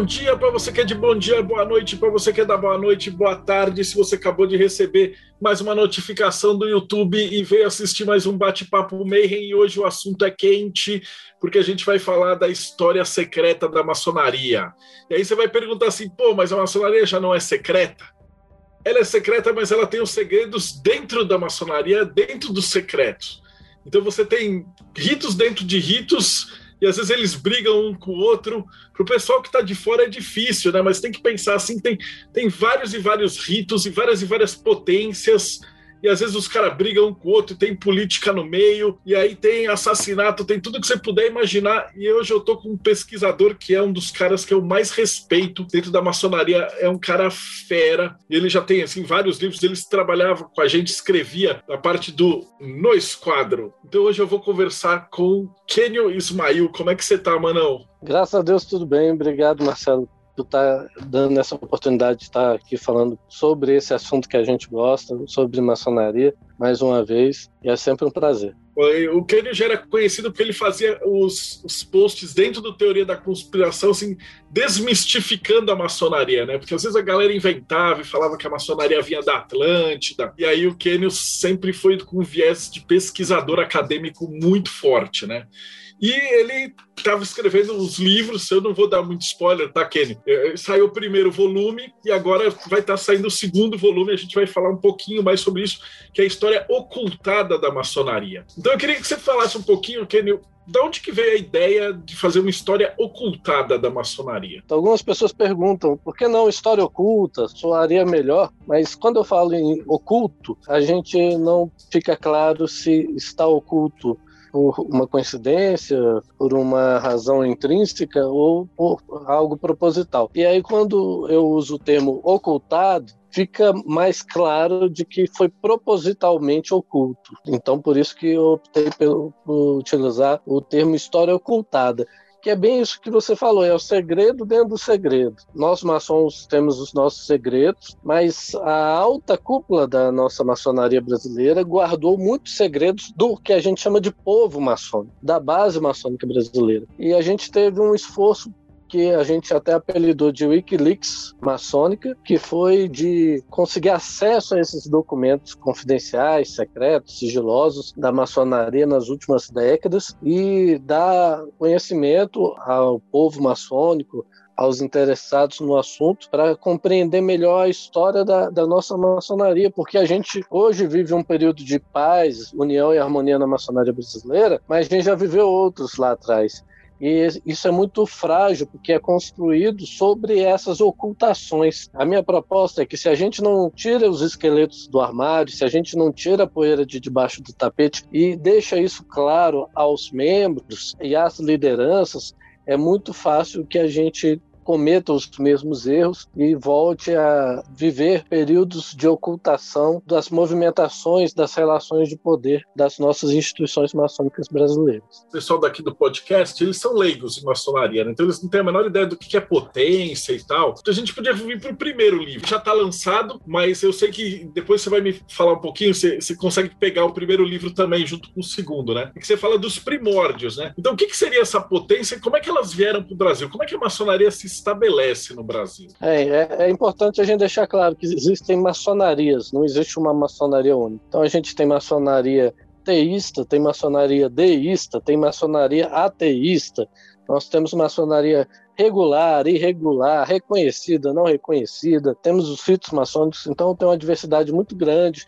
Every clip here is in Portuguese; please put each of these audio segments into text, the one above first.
bom dia para você que é de bom dia, boa noite para você que é da boa noite, boa tarde. Se você acabou de receber mais uma notificação do YouTube e veio assistir mais um bate-papo Mayhem, e hoje o assunto é quente, porque a gente vai falar da história secreta da maçonaria. E aí você vai perguntar assim, pô, mas a maçonaria já não é secreta? Ela é secreta, mas ela tem os segredos dentro da maçonaria, dentro dos secretos. Então você tem ritos dentro de ritos e às vezes eles brigam um com o outro. Para o pessoal que está de fora é difícil, né? Mas tem que pensar assim: tem, tem vários e vários ritos e várias e várias potências e às vezes os caras brigam um com o outro, tem política no meio, e aí tem assassinato, tem tudo que você puder imaginar. E hoje eu tô com um pesquisador que é um dos caras que eu mais respeito dentro da maçonaria, é um cara fera. E ele já tem assim vários livros, ele trabalhava com a gente, escrevia a parte do No Esquadro. Então hoje eu vou conversar com Kenio Ismail. Como é que você tá, Manão? Graças a Deus tudo bem. Obrigado, Marcelo por estar tá dando essa oportunidade de estar aqui falando sobre esse assunto que a gente gosta, sobre maçonaria, mais uma vez, e é sempre um prazer. O Kenny já era conhecido porque ele fazia os, os, posts dentro do Teoria da Conspiração, assim, desmistificando a maçonaria, né? Porque às vezes a galera inventava e falava que a maçonaria vinha da Atlântida, e aí o Kenny sempre foi com um viés de pesquisador acadêmico muito forte, né? E ele estava escrevendo os livros, eu não vou dar muito spoiler, tá, Kenny? É, saiu o primeiro volume e agora vai estar tá saindo o segundo volume, a gente vai falar um pouquinho mais sobre isso, que é a história ocultada da maçonaria. Então eu queria que você falasse um pouquinho, Kenny, de onde que veio a ideia de fazer uma história ocultada da maçonaria? Então, algumas pessoas perguntam, por que não história oculta? Soaria melhor, mas quando eu falo em oculto, a gente não fica claro se está oculto por uma coincidência, por uma razão intrínseca ou por algo proposital. E aí, quando eu uso o termo ocultado, fica mais claro de que foi propositalmente oculto. Então, por isso que eu optei por, utilizar o termo história ocultada que é bem isso que você falou, é o segredo dentro do segredo. Nós maçons temos os nossos segredos, mas a alta cúpula da nossa maçonaria brasileira guardou muitos segredos do que a gente chama de povo maçônico, da base maçônica brasileira. E a gente teve um esforço que a gente até apelidou de Wikileaks maçônica, que foi de conseguir acesso a esses documentos confidenciais, secretos, sigilosos da maçonaria nas últimas décadas e dar conhecimento ao povo maçônico, aos interessados no assunto para compreender melhor a história da, da, nossa maçonaria, porque a gente hoje vive um período de paz, união e harmonia na maçonaria brasileira, mas a gente já viveu outros lá atrás. E isso é muito frágil, porque é construído sobre essas ocultações. A minha proposta é que se a gente não tira os esqueletos do armário, se a gente não tira a poeira de debaixo do tapete e deixa isso claro aos membros e às lideranças, é muito fácil que a gente cometa os mesmos erros e volte a viver períodos de ocultação das movimentações, das relações de poder das nossas instituições maçônicas brasileiras. O pessoal daqui do podcast, eles são leigos em maçonaria, né? então eles não têm a menor ideia do que é potência e tal. Então a gente podia vir para o primeiro livro. Já está lançado, mas eu sei que depois você vai me falar um pouquinho, você, você consegue pegar o primeiro livro também junto com o segundo, né? Que você fala dos primórdios, né? Então o que, que seria essa potência? Como é que elas vieram para o Brasil? Como é que a maçonaria se estabelece no Brasil. É, é, é, importante a gente deixar claro que existem maçonarias, não existe uma maçonaria única. Então a gente tem maçonaria teísta, tem maçonaria deísta, tem maçonaria ateísta, nós temos maçonaria regular, irregular, reconhecida, não reconhecida, temos os ritos maçônicos, então tem uma diversidade muito grande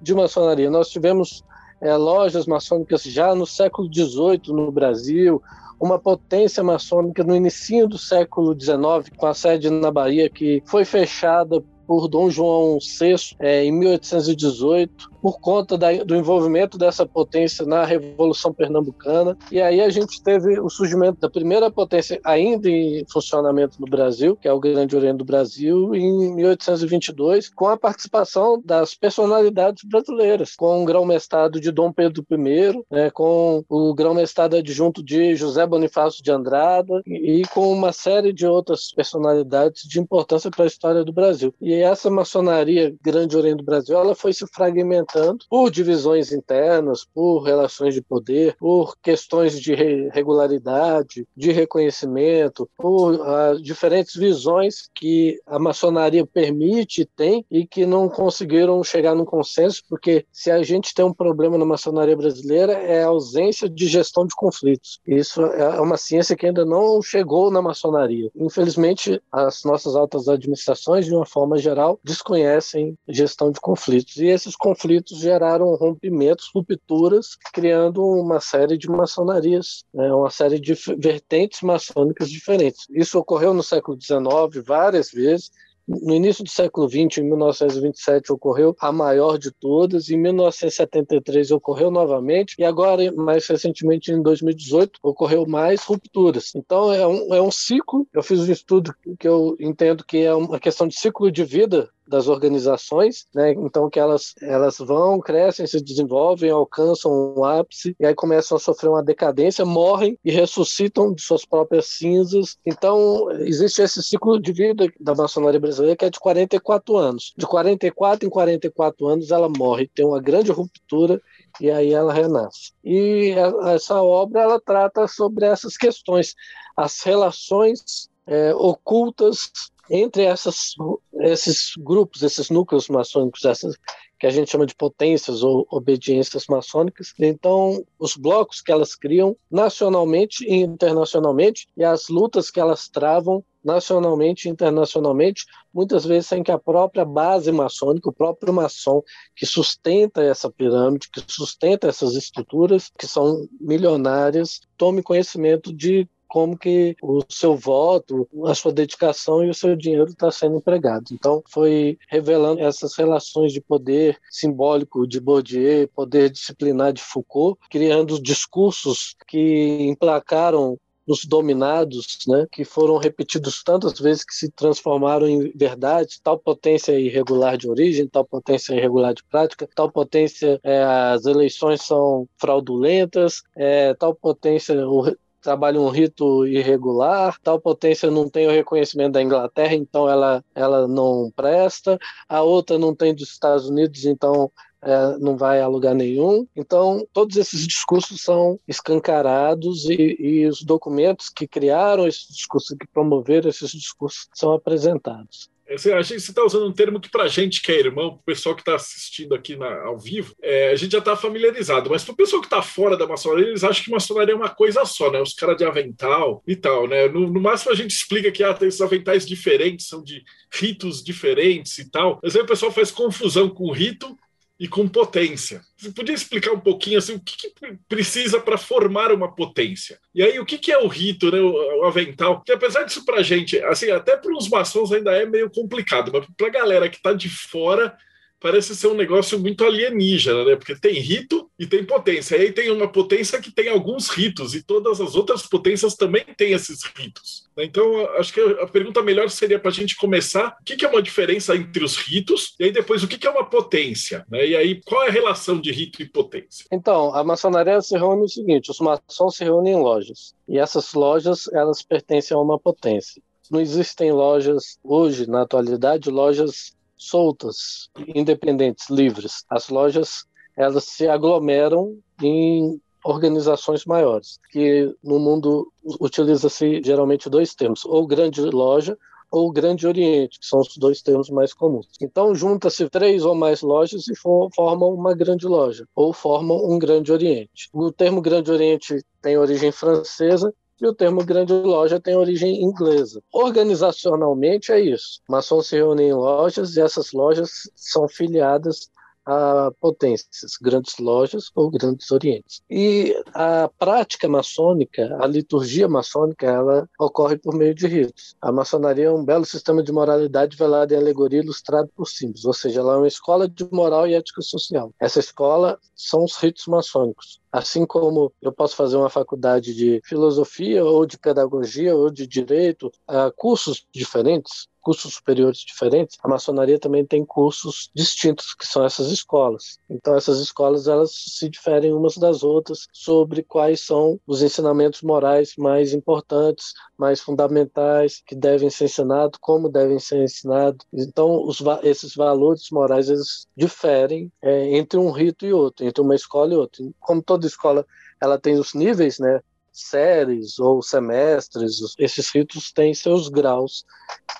de maçonaria. Nós tivemos é, lojas maçônicas já no século XVIII no Brasil, uma potência maçônica no início do século XIX, com a sede na Bahia, que foi fechada por Dom João VI é, em 1818, por conta da, do envolvimento dessa potência na Revolução Pernambucana. E aí a gente teve o surgimento da primeira potência ainda em funcionamento no Brasil, que é o Grande Oriente do Brasil, em 1822, com a participação das personalidades brasileiras, com o grão-mestrado de Dom Pedro I, né, com o grão-mestrado adjunto de José Bonifácio de Andrada e com uma série de outras personalidades de importância para a história do Brasil. E essa maçonaria Grande Oriente do Brasil, ela foi se fragmentando por divisões internas, por relações de poder, por questões de regularidade, de reconhecimento, por uh, diferentes visões que a maçonaria permite e tem e que não conseguiram chegar num consenso, porque se a gente tem um problema na maçonaria brasileira é a ausência de gestão de conflitos. Isso é uma ciência que ainda não chegou na maçonaria. Infelizmente, as nossas altas administrações, de uma forma geral, desconhecem gestão de conflitos. E esses conflitos geraram rompimentos, rupturas, criando uma série de maçonarias, né, uma série de vertentes maçônicas diferentes. Isso ocorreu no século XIX várias vezes, no início do século XX, em 1927, ocorreu a maior de todas, em 1973 ocorreu novamente, e agora, mais recentemente, em 2018, ocorreu mais rupturas. Então, é um, é um ciclo. Eu fiz um estudo que eu entendo que é uma questão de ciclo de vida das organizações, né? Então que elas elas vão, crescem, se desenvolvem, alcançam um ápice e aí começam a sofrer uma decadência, morrem e ressuscitam de suas próprias cinzas. Então existe esse ciclo de vida da maçonaria brasileira que é de 44 anos. De 44 em 44 anos ela morre, tem uma grande ruptura e aí ela renasce. E essa obra ela trata sobre essas questões, as relações é, ocultas entre essas, esses grupos, esses núcleos maçônicos, essas que a gente chama de potências ou obediências maçônicas. Então, os blocos que elas criam nacionalmente e internacionalmente e as lutas que elas travam nacionalmente e internacionalmente, muitas vezes sem que a própria base maçônica, o próprio maçom que sustenta essa pirâmide, que sustenta essas estruturas que são milionárias, tome conhecimento de como que o seu voto, a sua dedicação e o seu dinheiro está sendo empregado. Então, foi revelando essas relações de poder simbólico de Bourdieu, poder disciplinar de Foucault, criando discursos que emplacaram nos dominados, né, que foram repetidos tantas vezes que se transformaram em verdade, tal potência irregular de origem, tal potência irregular de prática, tal potência é, as eleições são fraudulentas, é, tal potência o, trabalha um rito irregular, tal potência não tem o reconhecimento da Inglaterra, então ela, ela não presta, a outra não tem dos Estados Unidos, então é, não vai a lugar nenhum. Então, todos esses discursos são escancarados e, e os documentos que criaram esses discursos, que promoveram esses discursos, são apresentados. Assim, a gente está usando um termo que, para a gente que é irmão, para o pessoal que está assistindo aqui na, ao vivo, é, a gente já está familiarizado. Mas para o pessoal que está fora da maçonaria, eles acham que maçonaria é uma coisa só, né? Os caras de avental e tal, né? No, no, máximo a gente explica que ah, tem esses aventais diferentes, são de ritos diferentes e tal. Mas aí o pessoal faz confusão com rito e com potência. Você podia explicar um pouquinho assim, o que, que precisa para formar uma potência? E aí, o que, que é o rito, né, o, o avental? Que apesar disso para a gente, assim, até para os maçons ainda é meio complicado, mas para a galera que está de fora parece ser um negócio muito alienígena, né? Porque tem rito e tem potência. E aí tem uma potência que tem alguns ritos, e todas as outras potências também têm esses ritos. Então, acho que a pergunta melhor seria para a gente começar: o que é uma diferença entre os ritos, e aí depois o que é uma potência? Né? E aí, qual é a relação de rito e potência? Então, a maçonaria se reúne no seguinte: os maçons se reúnem em lojas, e essas lojas elas pertencem a uma potência. Não existem lojas hoje, na atualidade, lojas soltas, independentes, livres. As lojas elas se aglomeram em organizações maiores, que no mundo utiliza-se geralmente dois termos, ou grande loja ou Grande Oriente, que são os dois termos mais comuns. Então, junta-se três ou mais lojas e formam uma grande loja, ou formam um Grande Oriente. O termo Grande Oriente tem origem francesa e o termo grande loja tem origem inglesa. Organizacionalmente é isso. Maçons se reúnem em lojas e essas lojas são filiadas a potências, grandes lojas ou grandes orientes. E a prática maçônica, a liturgia maçônica, ela ocorre por meio de ritos. A maçonaria é um belo sistema de moralidade velado em alegoria ilustrado por símbolos, ou seja, ela é uma escola de moral e ética social. Essa escola são os ritos maçônicos. Assim como eu posso fazer uma faculdade de filosofia ou de pedagogia ou de direito, uh, cursos diferentes, cursos superiores diferentes, a maçonaria também tem cursos distintos, que são essas escolas. Então, essas escolas elas se diferem umas das outras sobre quais são os ensinamentos morais mais importantes, mais fundamentais, que devem ser ensinados, como devem ser ensinados. Então, os, esses valores morais eles diferem é, entre um rito e outro, entre uma escola e outra. Como toda escola ela tem os níveis, né? Séries ou semestres, esses ritos têm seus graus,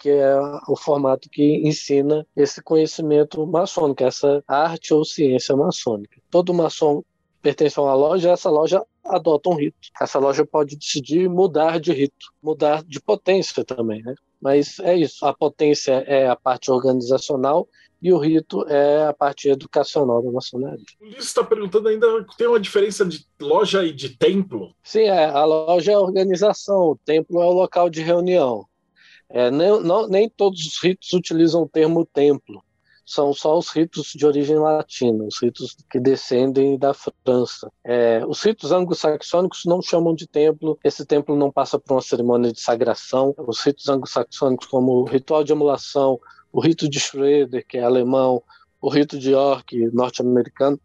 que é o formato que ensina esse conhecimento maçônico, essa arte ou ciência maçônica. Todo maçom pertence a uma loja, essa loja adota um rito. Essa loja pode decidir mudar de rito, mudar de potência também, né? Mas é isso, a potência é a parte organizacional e o rito é a parte educacional da maçonaria. O Ulisses está perguntando ainda, tem uma diferença de loja e de templo? Sim, é, a loja é a organização, o templo é o local de reunião. É, nem, não, nem todos os ritos utilizam o termo templo, são só os ritos de origem latina, os ritos que descendem da França. É, os ritos anglo-saxônicos não chamam de templo, esse templo não passa por uma cerimônia de sagração. Os ritos anglo-saxônicos, como o ritual de emulação, o rito de Schroeder, que é alemão, o rito de York, norte-americano,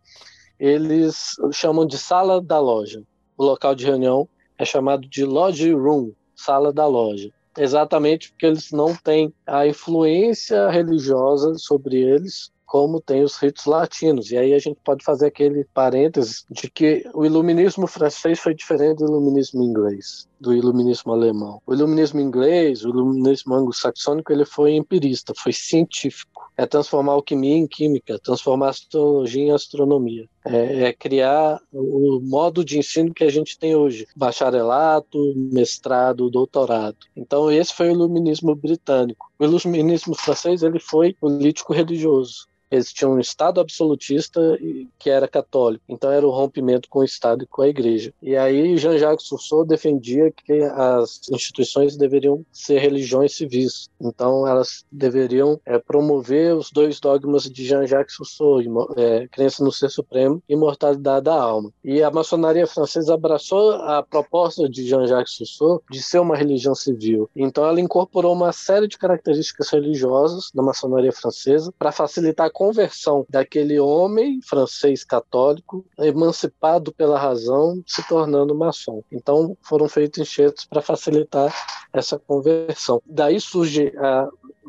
eles chamam de sala da loja. O local de reunião é chamado de lodge room, sala da loja. Exatamente porque eles não têm a influência religiosa sobre eles como tem os ritos latinos. E aí a gente pode fazer aquele parênteses de que o iluminismo francês foi diferente do iluminismo inglês, do iluminismo alemão. O iluminismo inglês, o iluminismo anglo-saxônico, ele foi empirista, foi científico. É transformar alquimia em química, transformar astrologia em astronomia. É, é, criar o modo de ensino que a gente tem hoje: bacharelato, mestrado, doutorado. Então, esse foi o iluminismo britânico. O iluminismo francês ele foi político religioso eles tinham um Estado absolutista que era católico, então era o rompimento com o Estado e com a Igreja. E aí Jean-Jacques Rousseau defendia que as instituições deveriam ser religiões civis, então elas deveriam é, promover os dois dogmas de Jean-Jacques Rousseau, é, crença no ser supremo e imortalidade da alma. E a maçonaria francesa abraçou a proposta de Jean-Jacques Rousseau de ser uma religião civil. Então ela incorporou uma série de características religiosas da maçonaria francesa para facilitar a conversão daquele homem francês católico, emancipado pela razão, se tornando maçom. Então foram feitos enxertos para facilitar essa conversão. Daí surge a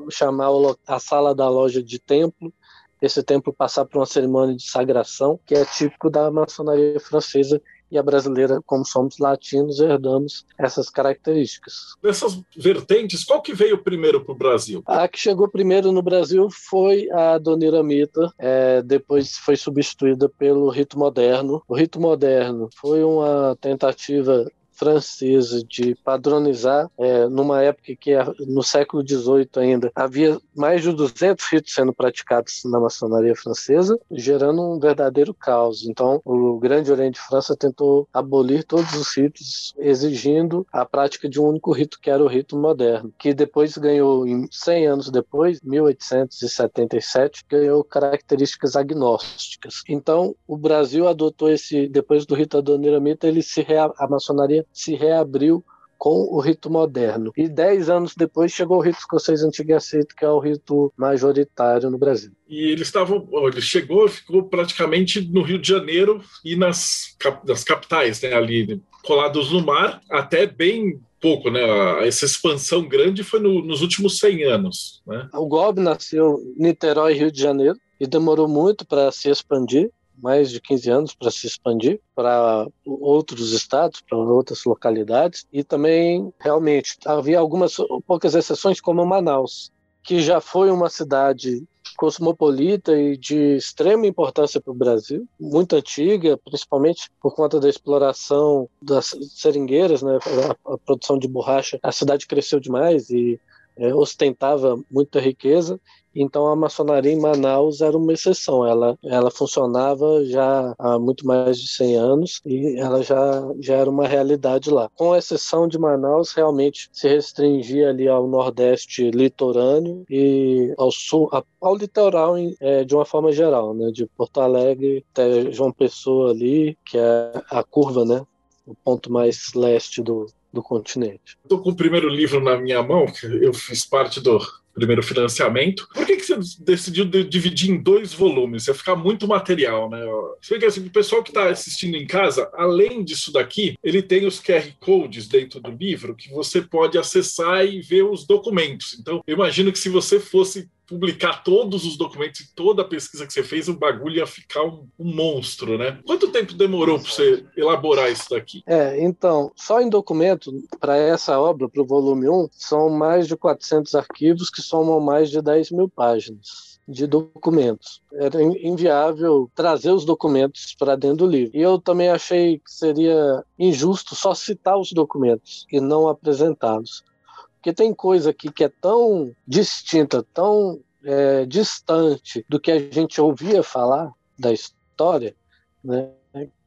chamar a sala da loja de templo, esse templo passar por uma cerimônia de sagração, que é típico da maçonaria francesa e a brasileira, como somos latinos, herdamos essas características. Dessas vertentes, qual que veio primeiro para o Brasil? A que chegou primeiro no Brasil foi a Doniramita, é, depois foi substituída pelo rito moderno. O rito moderno foi uma tentativa francesa de padronizar, é, numa época que no século XVIII ainda havia mais de 200 ritos sendo praticados na maçonaria francesa, gerando um verdadeiro caos. Então, o Grande Oriente de França tentou abolir todos os ritos, exigindo a prática de um único rito, que era o rito moderno, que depois ganhou, 100 anos depois, 1877, ganhou características agnósticas. Então, o Brasil adotou esse, depois do rito adoniramita, ele se a maçonaria se reabriu com o rito moderno. E dez anos depois chegou o rito escocês antigo e aceito, que é o rito majoritário no Brasil. E ele estava, ele chegou, ficou praticamente no Rio de Janeiro e nas, nas capitais, né, ali colados no mar, até bem pouco, né? Essa expansão grande foi no, nos últimos 100 anos, né? O GOB nasceu em Niterói, Rio de Janeiro, e demorou muito para se expandir mais de 15 anos para se expandir para outros estados, para outras localidades, e também realmente havia algumas poucas exceções, como Manaus, que já foi uma cidade cosmopolita e de extrema importância para o Brasil, muito antiga, principalmente por conta da exploração das seringueiras, né, a, a produção de borracha. A cidade cresceu demais e é, ostentava muita riqueza então a maçonaria em Manaus era uma exceção. Ela, ela funcionava já há muito mais de 100 anos e ela já, já era uma realidade lá. Com exceção de Manaus, realmente se restringia ali ao nordeste litorâneo e ao sul, ao litoral em, é, de uma forma geral, né? De Porto Alegre até João Pessoa ali, que é a curva, né? O ponto mais leste do, do continente. Estou com o primeiro livro na minha mão, que eu fiz parte do primeiro financiamento. Por que, que você decidiu dividir em dois volumes? Ia ficar muito material, né? Vê que assim, o pessoal que está assistindo em casa, além disso daqui, ele tem os QR Codes dentro do livro que você pode acessar e ver os documentos. Então, eu imagino que se você fosse publicar todos os documentos e toda a pesquisa que você fez, o bagulho ia ficar um, um monstro, né? Quanto tempo demorou para você elaborar isso daqui? É, então, só em documento, para essa obra, para o volume 1, são mais de 400 arquivos que somam mais de 10 mil páginas de documentos. Era inviável trazer os documentos para dentro do livro. E eu também achei que seria injusto só citar os documentos e não apresentá-los. Porque tem coisa aqui que é tão distinta, tão é, distante do que a gente ouvia falar da história, né?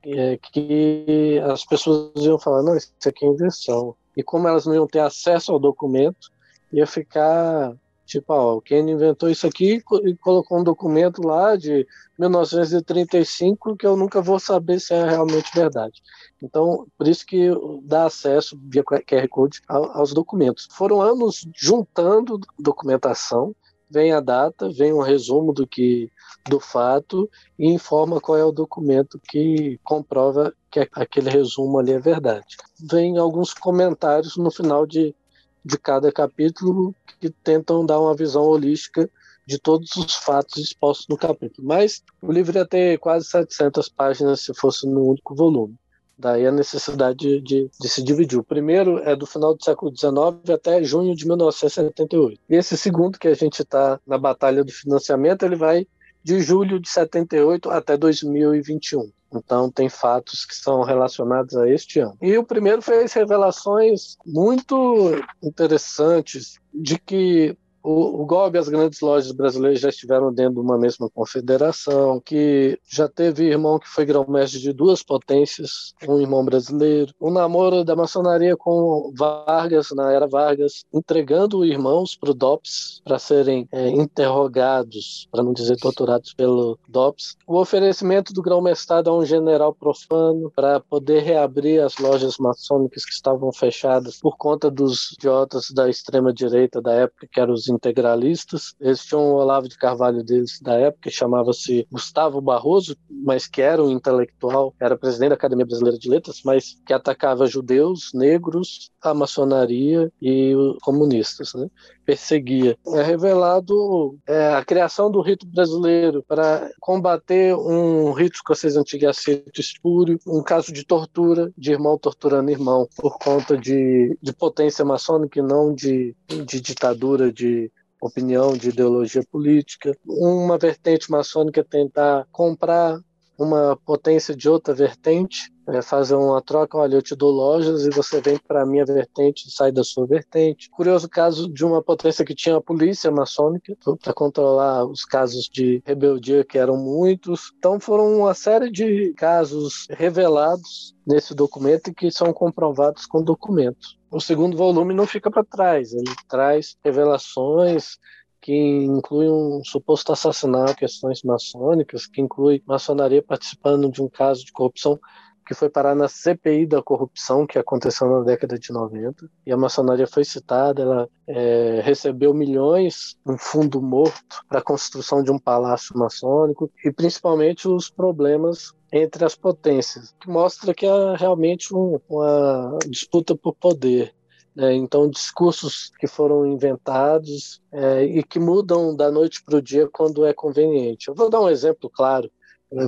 É, que as pessoas iam falar, não, isso aqui é invenção. E como elas não iam ter acesso ao documento, ia ficar tipo, ó, quem inventou isso aqui e colocou um documento lá de 1935 que eu nunca vou saber se é realmente verdade. Então, por isso que dá acesso via QR Code aos documentos. Foram anos juntando documentação, vem a data, vem um resumo do que do fato e informa qual é o documento que comprova que aquele resumo ali é verdade. Vem alguns comentários no final de, de cada capítulo que tentam dar uma visão holística de todos os fatos expostos no capítulo. Mas o livro ia ter quase 700 páginas se fosse no único volume. Daí a necessidade de, de, de, se dividir. O primeiro é do final do século XIX até junho de 1978. E esse segundo, que a gente está na batalha do financiamento, ele vai de julho de 78 até 2021. Então, tem fatos que são relacionados a este ano. E o primeiro fez revelações muito interessantes de que o, o golpe e as grandes lojas brasileiras já estiveram dentro de uma mesma confederação, que já teve irmão que foi grão-mestre de duas potências, um irmão brasileiro, o namoro da maçonaria com Vargas, na era Vargas, entregando irmãos para o DOPS para serem é, interrogados, para não dizer torturados pelo DOPS, o oferecimento do grão-mestrado a um general profano para poder reabrir as lojas maçônicas que estavam fechadas por conta dos idiotas da extrema-direita da época, que eram os integralistas. Eles tinham um Olavo de Carvalho deles da época, chamava-se Gustavo Barroso, mas que era um intelectual, era presidente da Academia Brasileira de Letras, mas que atacava judeus, negros, a maçonaria e comunistas, né? Perseguia. É revelado é, a criação do rito brasileiro para combater um rito escocês antigo aceito espúrio, um caso de tortura, de irmão torturando irmão, por conta de, de potência maçônica e não de, de ditadura, de opinião, de ideologia política. Uma vertente maçônica tentar comprar uma potência de outra vertente, é fazer uma troca, olha, eu te dou lojas e você vem para a minha vertente sai da sua vertente. Curioso caso de uma potência que tinha a polícia maçônica para controlar os casos de rebeldia, que eram muitos. Então foram uma série de casos revelados nesse documento e que são comprovados com documentos. O segundo volume não fica para trás, ele traz revelações que inclui um suposto assassinato, questões maçônicas, que inclui maçonaria participando de um caso de corrupção que foi parar na CPI da corrupção que aconteceu na década de 90 e a maçonaria foi citada, ela é, recebeu milhões, um fundo morto para a construção de um palácio maçônico e principalmente os problemas entre as potências, que mostra que há realmente um, uma disputa por poder. Né? Então, discursos que foram inventados é, e que mudam da noite para o dia quando é conveniente. Eu vou dar um exemplo claro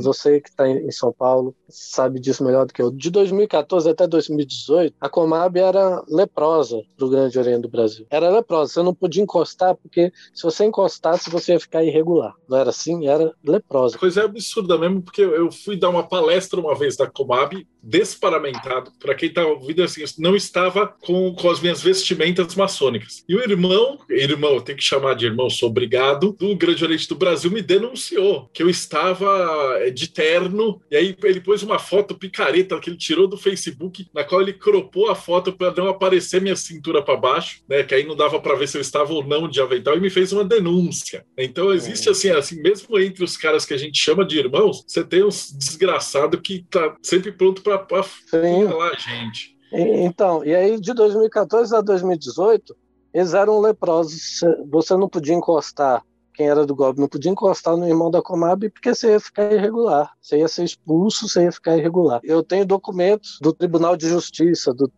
Você que está em São Paulo sabe disso melhor do que eu. De 2014 até 2018, a Comab era leprosa do Grande Oriente do Brasil. Era leprosa, você não podia encostar, porque se você encostasse, você ia ficar irregular. Não era assim? Era leprosa. Coisa absurda mesmo, porque eu fui dar uma palestra uma vez da Comab, desparamentado. Para quem está ouvindo assim, não estava com, com as minhas vestimentas maçônicas. E o irmão, irmão, tenho que chamar de irmão, sou obrigado, do Grande Oriente do Brasil me denunciou que eu estava de terno. E aí ele pôs uma foto picareta que ele tirou do Facebook, na qual ele cropou a foto para não aparecer minha cintura para baixo, né? Que aí não dava para ver se eu estava ou não de avental e me fez uma denúncia. Então existe assim, assim, mesmo entre os caras que a gente chama de irmãos, você tem uns desgraçado que tá sempre pronto para falar a gente. Então, e aí de 2014 a 2018, eles eram leprosos. Você não podia encostar, quem era do golpe não podia encostar no irmão da Comab porque você ia ficar irregular. Você ia ser expulso, você ia ficar irregular. Eu tenho documentos do Tribunal de Justiça, do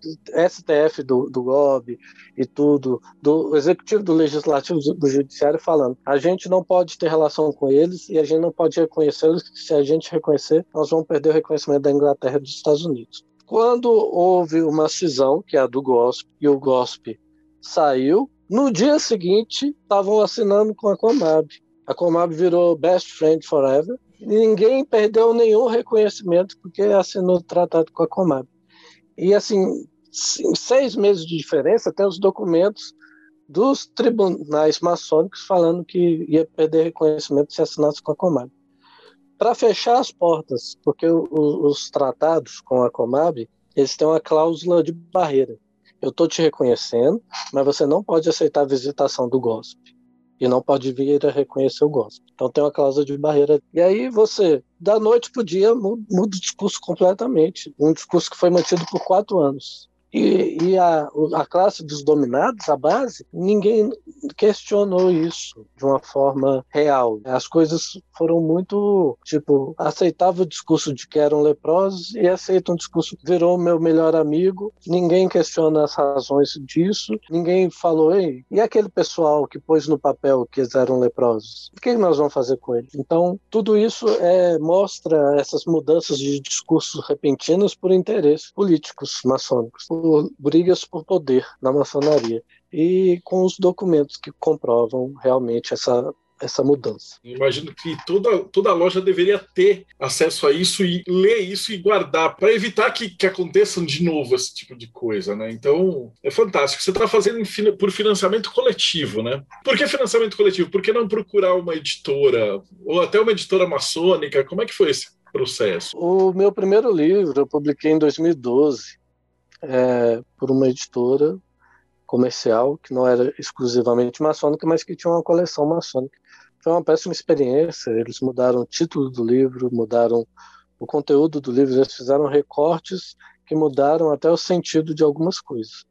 STF do, do GOB e tudo, do Executivo, do Legislativo, do Judiciário falando. A gente não pode ter relação com eles e a gente não pode reconhecê-los. Se a gente reconhecer, nós vamos perder o reconhecimento da Inglaterra e dos Estados Unidos. Quando houve uma cisão, que é a do GOSP, e o GOSP saiu, no dia seguinte estavam assinando com a Comab. A Comab virou Best Friend Forever. Ninguém perdeu nenhum reconhecimento porque assinou o tratado com a Comab. E assim, em seis meses de diferença, tem os documentos dos tribunais maçônicos falando que ia perder reconhecimento se assinasse com a Comab para fechar as portas, porque o, os tratados com a Comab, eles têm uma cláusula de barreira. Eu estou te reconhecendo, mas você não pode aceitar a visitação do GOSP. E não pode vir a reconhecer o GOSP. Então tem uma cláusula de barreira. E aí você, da noite para o dia, muda o discurso completamente. Um discurso que foi mantido por quatro anos. E, e a, a, classe dos dominados, a base, ninguém questionou isso de uma forma real. As coisas foram muito, tipo, aceitava o discurso de que eram leprosos e aceita um discurso virou meu melhor amigo. Ninguém questiona as razões disso. Ninguém falou, ei, e aquele pessoal que pôs no papel que eles eram leprosos? O que nós vamos fazer com eles? Então, tudo isso é, mostra essas mudanças de discursos repentinos por interesses políticos maçônicos por brigas por poder na maçonaria e com os documentos que comprovam realmente essa essa mudança. Imagino que toda, toda loja deveria ter acesso a isso e ler isso e guardar para evitar que, que aconteçam de novo esse tipo de coisa, né? Então é fantástico. Você está fazendo por financiamento coletivo, né? Por que financiamento coletivo? Por que não procurar uma editora ou até uma editora maçônica? Como é que foi esse processo? O meu primeiro livro eu publiquei em 2012 é, por uma editora comercial que não era exclusivamente maçônica, mas que tinha uma coleção maçônica. Foi uma péssima experiência. Eles mudaram o título do livro, mudaram o conteúdo do livro, eles fizeram recortes que mudaram até o sentido de algumas coisas.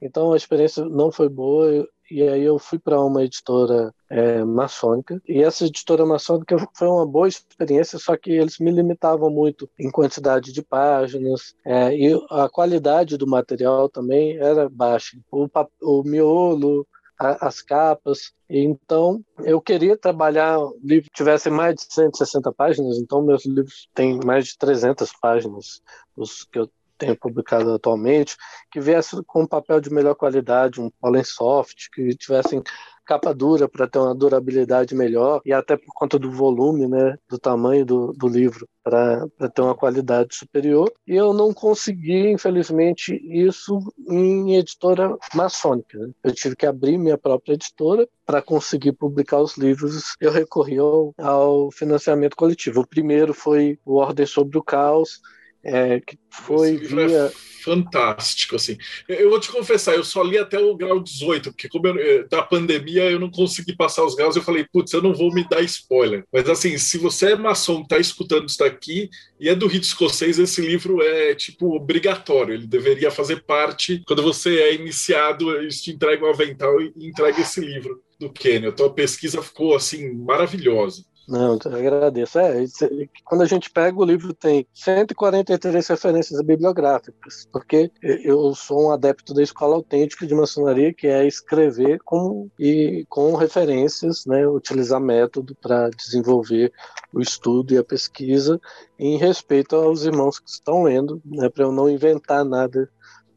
Então a experiência não foi boa e aí eu fui para uma editora é, maçônica e essa editora maçônica foi uma boa experiência só que eles me limitavam muito em quantidade de páginas é, e a qualidade do material também era baixa. O, o miolo as capas então eu queria trabalhar um livro que tivesse mais de 160 páginas então meus livros têm mais de 300 páginas os que eu tenho publicado atualmente, que viesse com um papel de melhor qualidade, um pólen soft, que tivessem capa dura para ter uma durabilidade melhor e até por conta do volume, né, do tamanho do, do livro para ter uma qualidade superior. E eu não consegui, infelizmente, isso em editora maçônica. Né? Eu tive que abrir minha própria editora para conseguir publicar os livros. Eu recorri ao, ao financiamento coletivo. O primeiro foi o Ordem sobre o Caos, é, que foi é via. É fantástico, assim. Eu vou te confessar, eu só li até o grau 18, porque como eu, eh, da pandemia eu não consegui passar os graus, eu falei, putz, eu não vou me dar spoiler. Mas assim, se você é maçom, tá escutando isso daqui e é do rito escocês, esse livro é tipo obrigatório, ele deveria fazer parte quando você é iniciado, eles te entregam o avental e entregam esse livro. do Kenny. A tua pesquisa ficou assim maravilhosa. Não, eu agradeço. É, quando a gente pega o livro, tem 143 referências bibliográficas, porque eu sou um adepto da escola autêntica de maçonaria, que é escrever com, e com referências, né, utilizar método para desenvolver o estudo e a pesquisa em respeito aos irmãos que estão lendo, né, para eu não inventar nada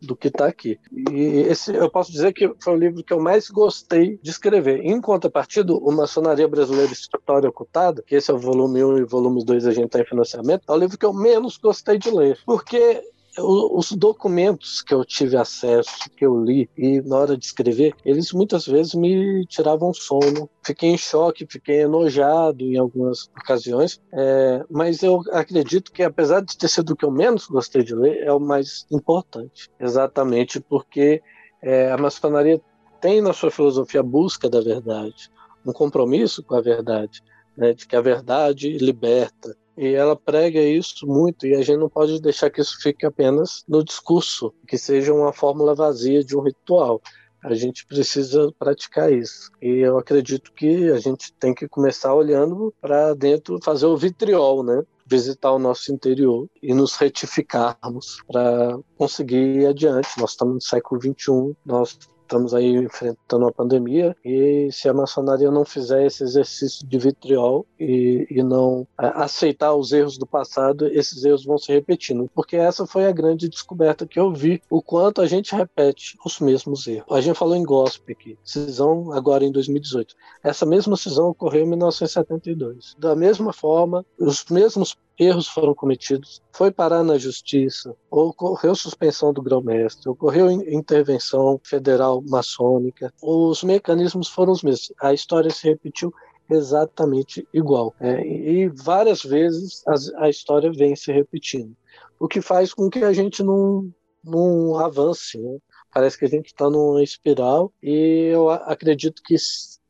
do que está aqui. E esse eu posso dizer que foi o livro que eu mais gostei de escrever. Em contrapartida, o Maçonaria Brasileira História Ocultada, que esse é o volume 1 e o volume 2 a gente está em financiamento, é o livro que eu menos gostei de ler. Porque os documentos que eu tive acesso, que eu li, e na hora de escrever, eles muitas vezes me tiravam sono. Fiquei em choque, fiquei enojado em algumas ocasiões, é, mas eu acredito que, apesar de ter sido o que eu menos gostei de ler, é o mais importante. Exatamente porque é, a maçonaria tem na sua filosofia a busca da verdade, um compromisso com a verdade, né, de que a verdade liberta, e ela prega isso muito, e a gente não pode deixar que isso fique apenas no discurso, que seja uma fórmula vazia de um ritual. A gente precisa praticar isso. E eu acredito que a gente tem que começar olhando para dentro, fazer o vitriol, né? visitar o nosso interior e nos retificarmos para conseguir ir adiante. Nós estamos no século XXI, nós estamos aí enfrentando uma pandemia e se a maçonaria não fizer esse exercício de vitriol e, e não aceitar os erros do passado, esses erros vão se repetindo. Porque essa foi a grande descoberta que eu vi, o quanto a gente repete os mesmos erros. A gente falou em gospel aqui, cisão agora em 2018. Essa mesma cisão ocorreu em 1972. Da mesma forma, os mesmos erros foram cometidos, foi parar na justiça, ocorreu suspensão do grão-mestre, ocorreu intervenção federal maçônica, os mecanismos foram os mesmos. A história se repetiu exatamente igual. É, e várias vezes a, a, história vem se repetindo, o que faz com que a gente não, não avance. Né? Parece que a gente está numa espiral e eu acredito que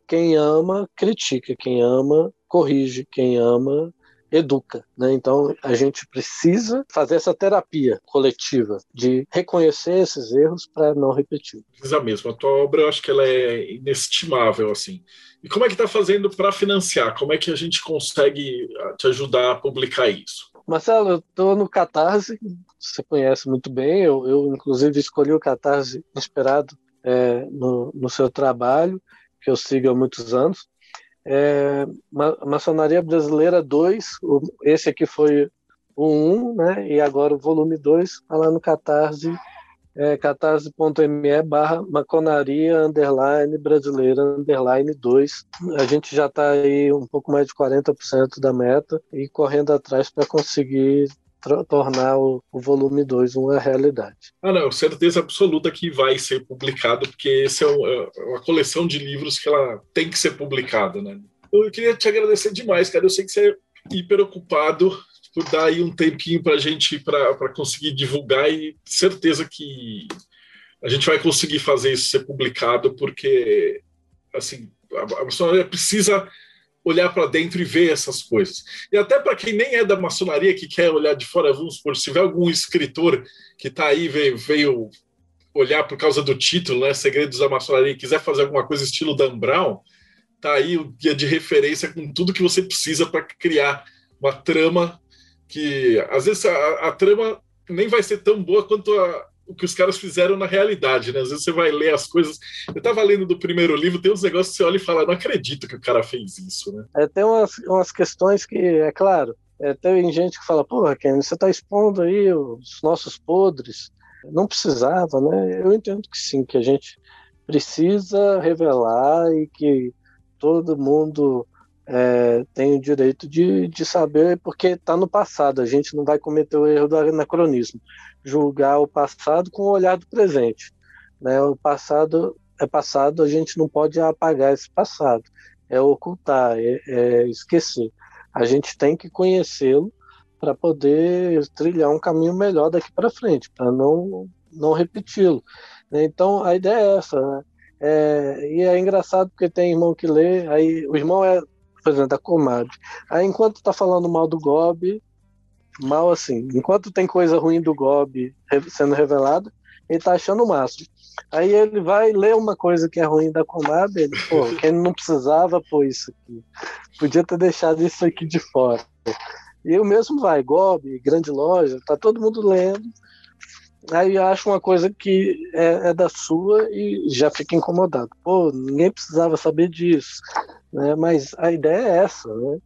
quem ama critica, quem ama corrige, quem ama educa. Né? Então, a gente precisa fazer essa terapia coletiva de reconhecer esses erros para não repetir. Precisa mesmo. A tua obra, eu acho que ela é inestimável, assim. E como é que está fazendo para financiar? Como é que a gente consegue ah, te ajudar a publicar isso? Marcelo, eu estou no Catarse, você conhece muito bem, eu, eu inclusive escolhi o Catarse inspirado é, no, no seu trabalho, que eu sigo há muitos anos. É, Maçonaria Brasileira 2, esse aqui foi o 1, né? E agora o volume 2 está lá no Catarse, é, catarse.me barra maconaria underline brasileira underline 2. A gente já está aí um pouco mais de 40% da meta e correndo atrás para conseguir tornar o, o volume 2 uma realidade. Ah, não, certeza absoluta que vai ser publicado, porque esse é, um, é uma coleção de livros que ela tem que ser publicada, né? Eu queria te agradecer demais, cara. Eu sei que você é hiper ocupado por dar aí um tempinho para a gente para conseguir divulgar e certeza que a gente vai conseguir fazer isso ser publicado, porque assim a, a precisa olhar para dentro e ver essas coisas. E até para quem nem é da maçonaria, que quer olhar de fora, vamos por se tiver algum escritor que está aí, veio, veio, olhar por causa do título, né, Segredos da Maçonaria, e quiser fazer alguma coisa estilo Dan Brown, tá aí o guia de referência com tudo que você precisa para criar uma trama que, às vezes, a, a trama nem vai ser tão boa quanto a, o que os caras fizeram na realidade, né? Às vezes você vai ler as coisas. Eu estava lendo do primeiro livro, tem uns negócios que você olha e fala, não acredito que o cara fez isso, né? É, tem umas, umas questões que, é claro, é, tem gente que fala, porra, Ken, você está expondo aí os nossos podres. Não precisava, né? Eu entendo que sim, que a gente precisa revelar e que todo mundo é, tem o direito de, de saber, porque está no passado, a gente não vai cometer o erro do anacronismo julgar o passado com o olhar do presente. Né? O passado é passado, a gente não pode apagar esse passado, é ocultar, é, é esquecer. A gente tem que conhecê-lo para poder trilhar um caminho melhor daqui para frente, para não, não repeti-lo. Então a ideia é essa. Né? É, e é engraçado porque tem irmão que lê, aí o irmão é, por exemplo, da comadre. Aí enquanto está falando mal do Gobi, mal assim. Enquanto tem coisa ruim do Gob sendo revelada, ele tá achando o máximo. Aí ele vai ler uma coisa que é ruim da Comab, ele, pô, quem não precisava pôr isso aqui. Podia ter deixado isso aqui de fora. E o mesmo vai, Gob, grande loja, tá todo mundo lendo. Aí acha uma coisa que é, é, da sua e já fica incomodado. Pô, ninguém precisava saber disso. Né? Mas a ideia é essa, né?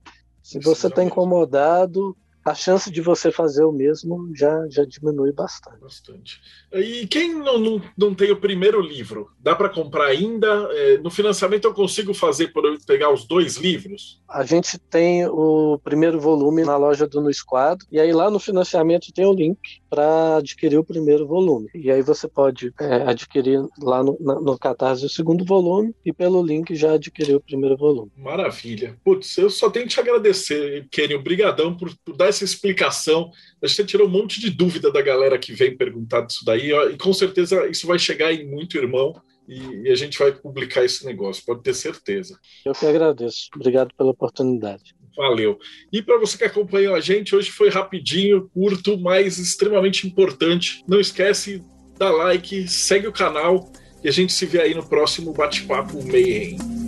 Se você está incomodado, a chance de você fazer o mesmo já, já diminui bastante. Bastante. E quem não, não, não tem o primeiro livro, dá para comprar ainda? É, no financiamento eu consigo fazer por eu pegar os dois livros? A gente tem o primeiro volume na loja do No Esquadro, e aí lá no financiamento tem o link para adquirir o primeiro volume. E aí você pode é, adquirir lá no, no Catarse o segundo volume e pelo link já adquirir o primeiro volume. Maravilha. Putz, eu só tenho que te agradecer, Kenny. Obrigadão por, por dar essa explicação. Que você tirou um monte de dúvida da galera que vem perguntar disso daí. E com certeza isso vai chegar em muito irmão. E, a gente vai publicar esse negócio, pode ter certeza. Eu que agradeço. Obrigado pela oportunidade. Valeu. E para você que acompanhou a gente, hoje foi rapidinho, curto, mas extremamente importante. Não esquece, dá like, segue o canal e a gente se vê aí no próximo Bate-Papo Mayhem.